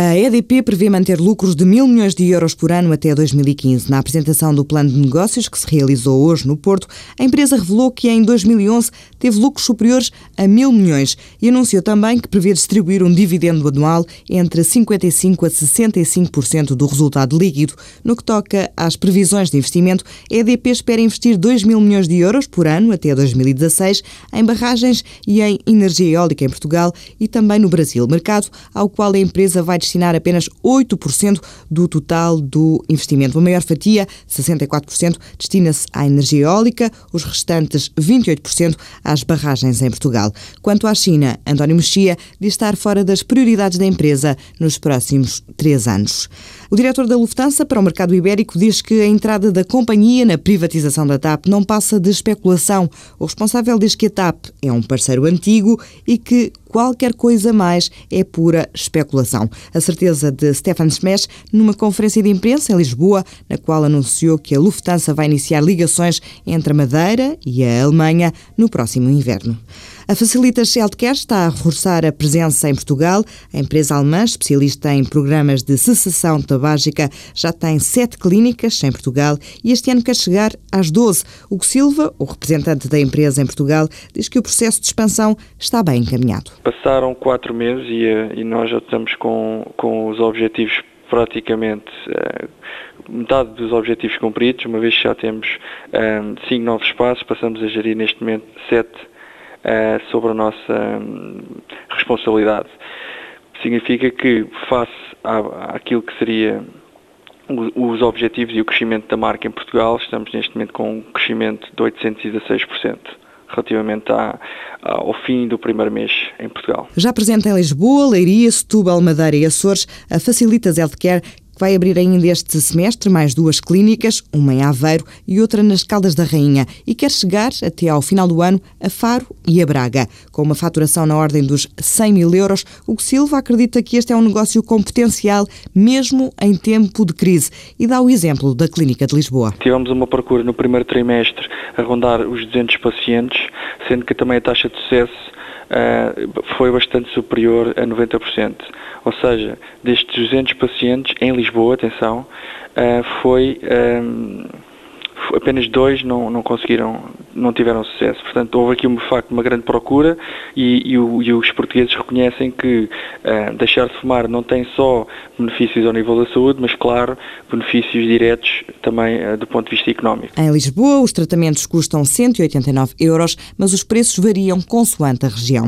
A EDP prevê manter lucros de mil milhões de euros por ano até 2015. Na apresentação do plano de negócios que se realizou hoje no Porto, a empresa revelou que em 2011 teve lucros superiores a mil milhões e anunciou também que prevê distribuir um dividendo anual entre 55% a 65% do resultado líquido. No que toca às previsões de investimento, a EDP espera investir 2 mil milhões de euros por ano até 2016 em barragens e em energia eólica em Portugal e também no Brasil, mercado ao qual a empresa vai destinar apenas 8% do total do investimento. A maior fatia, 64%, destina-se à energia eólica, os restantes 28% às barragens em Portugal. Quanto à China, António Mexia diz estar fora das prioridades da empresa nos próximos três anos. O diretor da Lufthansa para o mercado ibérico diz que a entrada da companhia na privatização da TAP não passa de especulação. O responsável diz que a TAP é um parceiro antigo e que qualquer coisa mais é pura especulação. A certeza de Stefan Smesh numa conferência de imprensa em Lisboa, na qual anunciou que a Lufthansa vai iniciar ligações entre a Madeira e a Alemanha no próximo inverno. A Facilitas Healthcare está a reforçar a presença em Portugal. A empresa alemã, especialista em programas de cessação tabágica, já tem sete clínicas em Portugal e este ano quer chegar às 12. Hugo Silva, o representante da empresa em Portugal, diz que o processo de expansão está bem encaminhado. Passaram quatro meses e, eh, e nós já estamos com, com os objetivos praticamente uh, metade dos objetivos cumpridos, uma vez que já temos um, cinco novos espaços, passamos a gerir neste momento sete uh, sobre a nossa um, responsabilidade. Significa que, face à, àquilo que seria os objetivos e o crescimento da marca em Portugal, estamos neste momento com um crescimento de 816% relativamente à, ao fim do primeiro mês em Portugal. Já presente em Lisboa, Leiria, Setúbal, Madeira e Açores, a Facilitas Healthcare vai abrir ainda este semestre mais duas clínicas, uma em Aveiro e outra nas Caldas da Rainha, e quer chegar até ao final do ano a Faro e a Braga. Com uma faturação na ordem dos 100 mil euros, o Silva acredita que este é um negócio com potencial mesmo em tempo de crise e dá o exemplo da Clínica de Lisboa. Tivemos uma procura no primeiro trimestre a rondar os 200 pacientes, sendo que também a taxa de sucesso uh, foi bastante superior a 90%. Ou seja, destes 200 pacientes em Lisboa, atenção, uh, foi um, apenas dois não, não conseguiram, não tiveram sucesso. Portanto, houve aqui, de facto, uma grande procura e, e, o, e os portugueses reconhecem que uh, deixar de fumar não tem só benefícios ao nível da saúde, mas, claro, benefícios diretos também uh, do ponto de vista económico. Em Lisboa, os tratamentos custam 189 euros, mas os preços variam consoante a região.